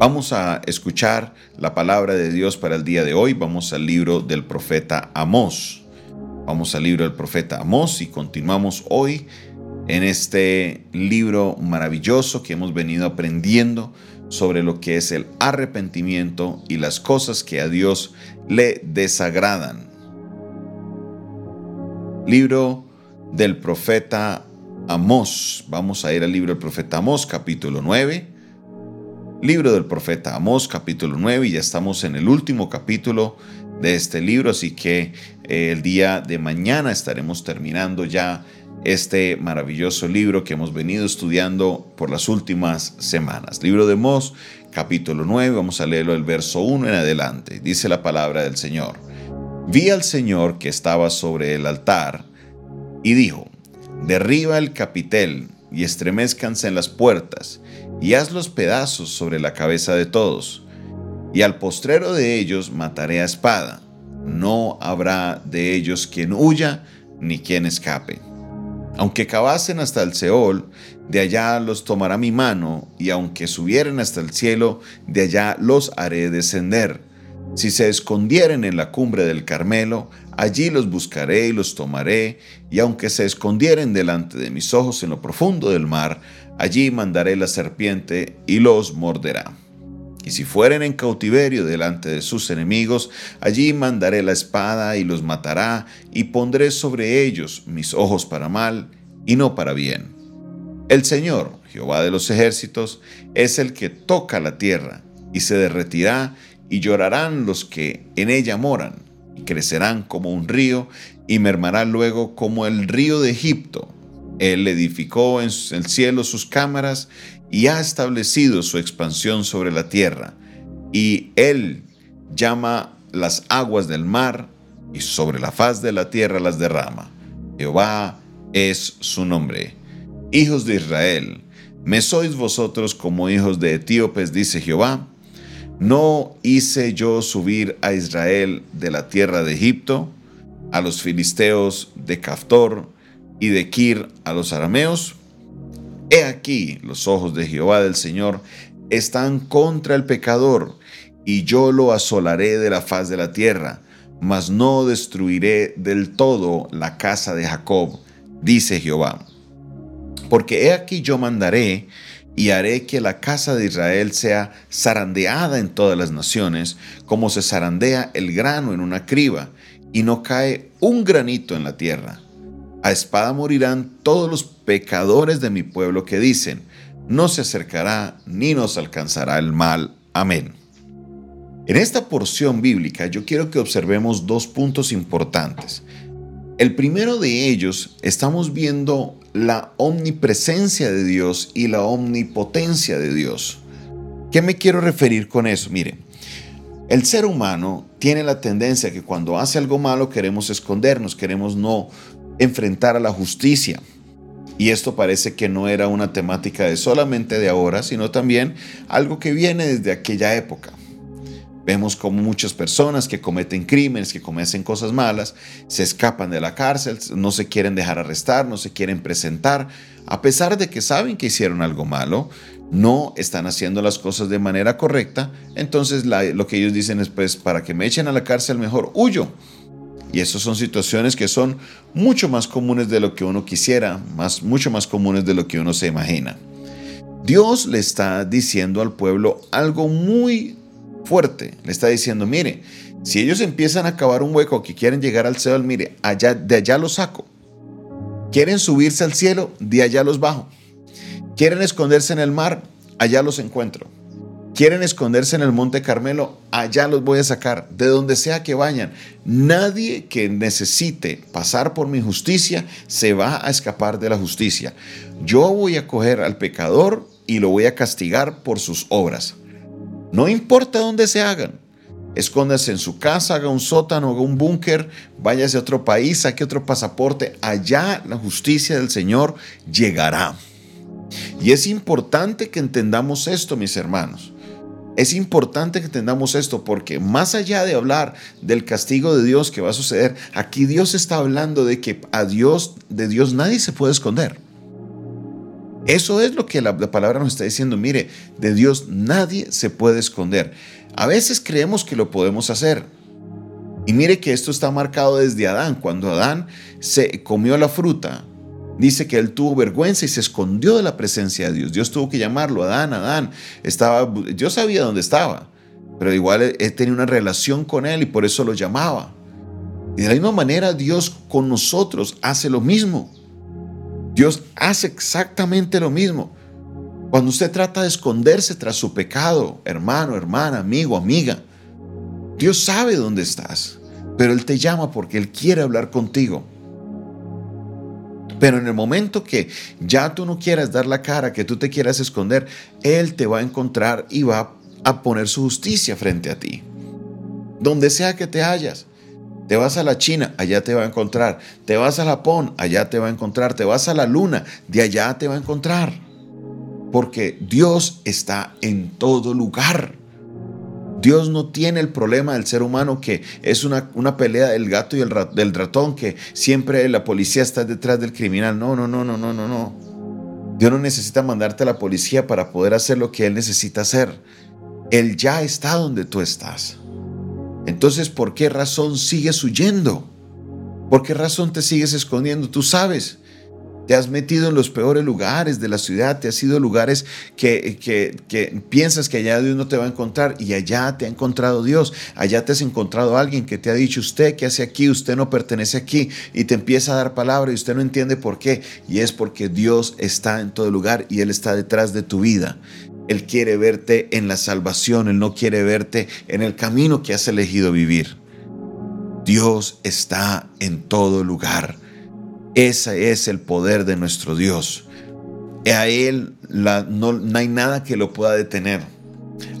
Vamos a escuchar la palabra de Dios para el día de hoy. Vamos al libro del profeta Amós. Vamos al libro del profeta Amós y continuamos hoy en este libro maravilloso que hemos venido aprendiendo sobre lo que es el arrepentimiento y las cosas que a Dios le desagradan. Libro del profeta Amós. Vamos a ir al libro del profeta Amós, capítulo 9. Libro del profeta Amós, capítulo 9, y ya estamos en el último capítulo de este libro, así que eh, el día de mañana estaremos terminando ya este maravilloso libro que hemos venido estudiando por las últimas semanas. Libro de Amós, capítulo 9, vamos a leerlo el verso 1 en adelante. Dice la palabra del Señor. Vi al Señor que estaba sobre el altar y dijo, derriba el capitel y estremezcanse en las puertas, y haz los pedazos sobre la cabeza de todos, y al postrero de ellos mataré a espada, no habrá de ellos quien huya ni quien escape. Aunque cavasen hasta el Seol, de allá los tomará mi mano, y aunque subieren hasta el cielo, de allá los haré descender. Si se escondieren en la cumbre del Carmelo, allí los buscaré y los tomaré, y aunque se escondieren delante de mis ojos en lo profundo del mar, allí mandaré la serpiente y los morderá. Y si fueren en cautiverio delante de sus enemigos, allí mandaré la espada y los matará, y pondré sobre ellos mis ojos para mal y no para bien. El Señor, Jehová de los ejércitos, es el que toca la tierra, y se derretirá, y llorarán los que en ella moran, crecerán como un río, y mermará luego como el río de Egipto. Él edificó en el cielo sus cámaras y ha establecido su expansión sobre la tierra. Y Él llama las aguas del mar y sobre la faz de la tierra las derrama. Jehová es su nombre. Hijos de Israel, ¿me sois vosotros como hijos de etíopes, dice Jehová? ¿No hice yo subir a Israel de la tierra de Egipto? a los filisteos de Caftor y de Kir a los arameos? He aquí los ojos de Jehová del Señor están contra el pecador, y yo lo asolaré de la faz de la tierra, mas no destruiré del todo la casa de Jacob, dice Jehová. Porque he aquí yo mandaré y haré que la casa de Israel sea zarandeada en todas las naciones, como se zarandea el grano en una criba, y no cae un granito en la tierra. A espada morirán todos los pecadores de mi pueblo que dicen, no se acercará ni nos alcanzará el mal. Amén. En esta porción bíblica yo quiero que observemos dos puntos importantes. El primero de ellos, estamos viendo la omnipresencia de Dios y la omnipotencia de Dios. ¿Qué me quiero referir con eso? Mire, el ser humano tiene la tendencia que cuando hace algo malo queremos escondernos, queremos no enfrentar a la justicia. Y esto parece que no era una temática de solamente de ahora, sino también algo que viene desde aquella época. Vemos como muchas personas que cometen crímenes, que cometen cosas malas, se escapan de la cárcel, no se quieren dejar arrestar, no se quieren presentar, a pesar de que saben que hicieron algo malo, no están haciendo las cosas de manera correcta, entonces lo que ellos dicen es, pues, para que me echen a la cárcel mejor huyo. Y esas son situaciones que son mucho más comunes de lo que uno quisiera, más, mucho más comunes de lo que uno se imagina. Dios le está diciendo al pueblo algo muy fuerte. Le está diciendo, mire, si ellos empiezan a cavar un hueco que quieren llegar al cielo, mire, allá, de allá los saco. Quieren subirse al cielo, de allá los bajo. Quieren esconderse en el mar, allá los encuentro. Quieren esconderse en el Monte Carmelo, allá los voy a sacar, de donde sea que vayan. Nadie que necesite pasar por mi justicia se va a escapar de la justicia. Yo voy a coger al pecador y lo voy a castigar por sus obras. No importa dónde se hagan. Escóndase en su casa, haga un sótano, haga un búnker, váyase a otro país, saque otro pasaporte. Allá la justicia del Señor llegará. Y es importante que entendamos esto, mis hermanos. Es importante que entendamos esto porque más allá de hablar del castigo de Dios que va a suceder, aquí Dios está hablando de que a Dios, de Dios nadie se puede esconder. Eso es lo que la, la, palabra nos está diciendo. Mire, de Dios nadie se puede esconder. A veces creemos que lo podemos hacer. Y mire que esto está marcado desde Adán. Cuando Adán se comió la fruta, dice que él tuvo vergüenza y se escondió de la presencia de Dios. Dios tuvo que llamarlo, Adán, Adán. Estaba, yo sabía dónde estaba, pero igual él tenía una relación con él y por eso lo llamaba. Y de la misma manera Dios con nosotros hace lo mismo. Dios hace exactamente lo mismo. Cuando usted trata de esconderse tras su pecado, hermano, hermana, amigo, amiga, Dios sabe dónde estás, pero Él te llama porque Él quiere hablar contigo. Pero en el momento que ya tú no quieras dar la cara, que tú te quieras esconder, Él te va a encontrar y va a poner su justicia frente a ti. Donde sea que te hallas. Te vas a la China, allá te va a encontrar. Te vas a Japón, allá te va a encontrar. Te vas a la luna, de allá te va a encontrar. Porque Dios está en todo lugar. Dios no tiene el problema del ser humano que es una, una pelea del gato y el del ratón, que siempre la policía está detrás del criminal. No, no, no, no, no, no, no. Dios no necesita mandarte a la policía para poder hacer lo que Él necesita hacer. Él ya está donde tú estás. Entonces, ¿por qué razón sigues huyendo? ¿Por qué razón te sigues escondiendo? Tú sabes te has metido en los peores lugares de la ciudad, te has ido a lugares que, que, piensas que allá Dios no te va a encontrar y allá te ha encontrado Dios, allá te has encontrado alguien que te ha dicho usted qué hace aquí, usted no pertenece aquí y te empieza a dar palabra y usted no entiende por qué y es porque Dios está en todo lugar y Él está detrás de tu vida. Él quiere verte en la salvación, Él no quiere verte en el camino que has elegido vivir. Dios está en todo lugar. Ese es el poder de nuestro Dios. A Él no, hay nada que lo pueda detener.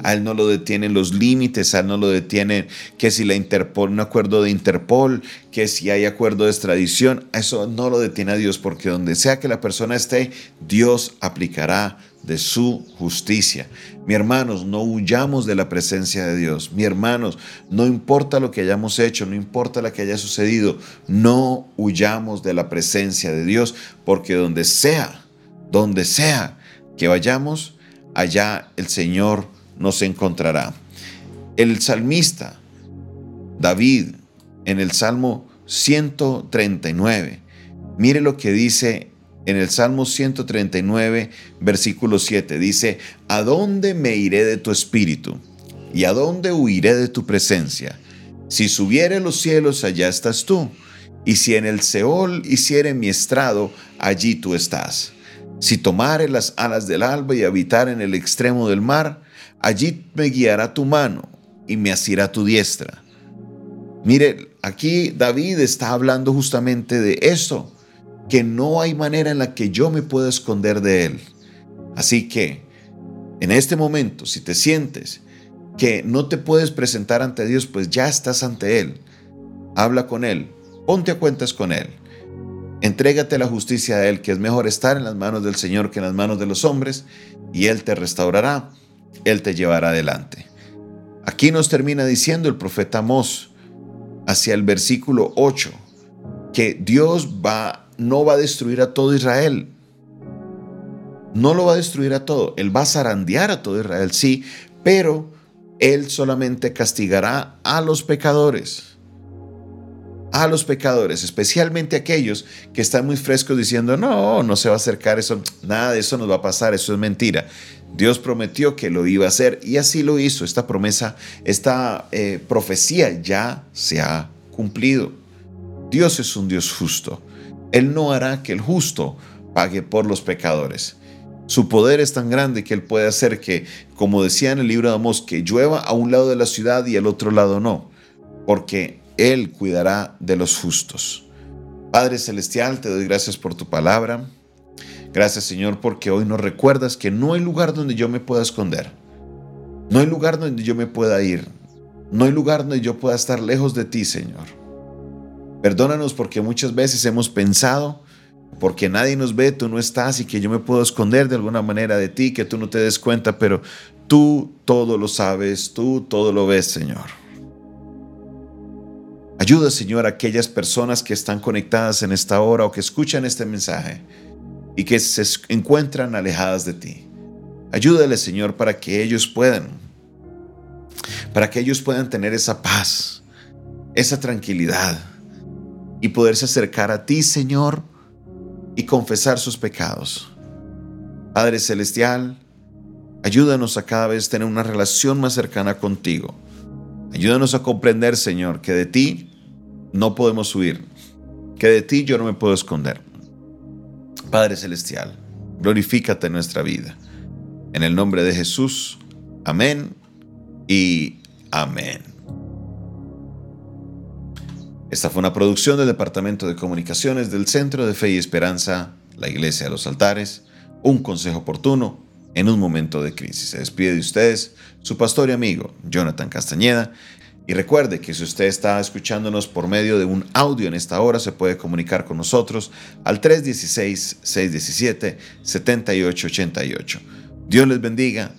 A Él no lo detienen los límites, a Él no lo detienen que si la Interpol, un acuerdo de Interpol, que si hay acuerdo de extradición, eso no lo detiene a Dios, porque donde sea que la persona esté, Dios aplicará de su justicia. Mi hermanos, no huyamos de la presencia de Dios. Mi hermanos, no importa lo que hayamos hecho, no importa lo que haya sucedido, no huyamos de la presencia de Dios, porque donde sea, donde sea que vayamos, allá el Señor nos encontrará. El salmista David en el Salmo 139, mire lo que dice en el Salmo 139, versículo 7. Dice, ¿a dónde me iré de tu espíritu? ¿Y a dónde huiré de tu presencia? Si subiere los cielos, allá estás tú. Y si en el Seol hiciere mi estrado, allí tú estás. Si tomare las alas del alba y habitar en el extremo del mar, allí me guiará tu mano y me asirá tu diestra. Mire, aquí David está hablando justamente de esto que no hay manera en la que yo me pueda esconder de Él. Así que, en este momento, si te sientes que no te puedes presentar ante Dios, pues ya estás ante Él. Habla con Él, ponte a cuentas con Él. Entrégate la justicia de Él, que es mejor estar en las manos del Señor que en las manos de los hombres, y Él te restaurará, Él te llevará adelante. Aquí nos termina diciendo el profeta Amós, hacia el versículo 8, que Dios va no va a destruir a todo Israel. No lo va a destruir a todo. Él va a zarandear a todo Israel, sí, pero Él solamente castigará a los pecadores. A los pecadores, especialmente aquellos que están muy frescos diciendo, no, no se va a acercar eso, nada de eso nos va a pasar, eso es mentira. Dios prometió que lo iba a hacer y así lo hizo. Esta promesa, esta eh, profecía ya se ha cumplido. Dios es un Dios justo. Él no hará que el justo pague por los pecadores. Su poder es tan grande que Él puede hacer que, como decía en el libro de Amós, que llueva a un lado de la ciudad y al otro lado no, porque Él cuidará de los justos. Padre Celestial, te doy gracias por tu palabra. Gracias Señor porque hoy nos recuerdas que no hay lugar donde yo me pueda esconder. No hay lugar donde yo me pueda ir. No hay lugar donde yo pueda estar lejos de ti, Señor. Perdónanos porque muchas veces hemos pensado, porque nadie nos ve, tú no estás y que yo me puedo esconder de alguna manera de ti, que tú no te des cuenta, pero tú todo lo sabes, tú todo lo ves, Señor. Ayuda, Señor, a aquellas personas que están conectadas en esta hora o que escuchan este mensaje, y que se encuentran alejadas de ti. Ayúdale, Señor, para que ellos puedan, para que ellos puedan tener esa paz, esa tranquilidad y poderse acercar a ti, Señor, y confesar sus pecados. Padre Celestial, ayúdanos a cada vez tener una relación más cercana contigo. Ayúdanos a comprender, Señor, que de ti no podemos huir, que de ti yo no me puedo esconder. Padre Celestial, glorifícate en nuestra vida. En el nombre de Jesús, amén y amén. Esta fue una producción del Departamento de Comunicaciones del Centro de Fe y Esperanza, la Iglesia de los Altares, un consejo oportuno en un momento de crisis. Se despide de ustedes su pastor y amigo, Jonathan Castañeda. Y recuerde que si usted está escuchándonos por medio de un audio en esta hora, se puede comunicar con nosotros al 316-617-7888. Dios les bendiga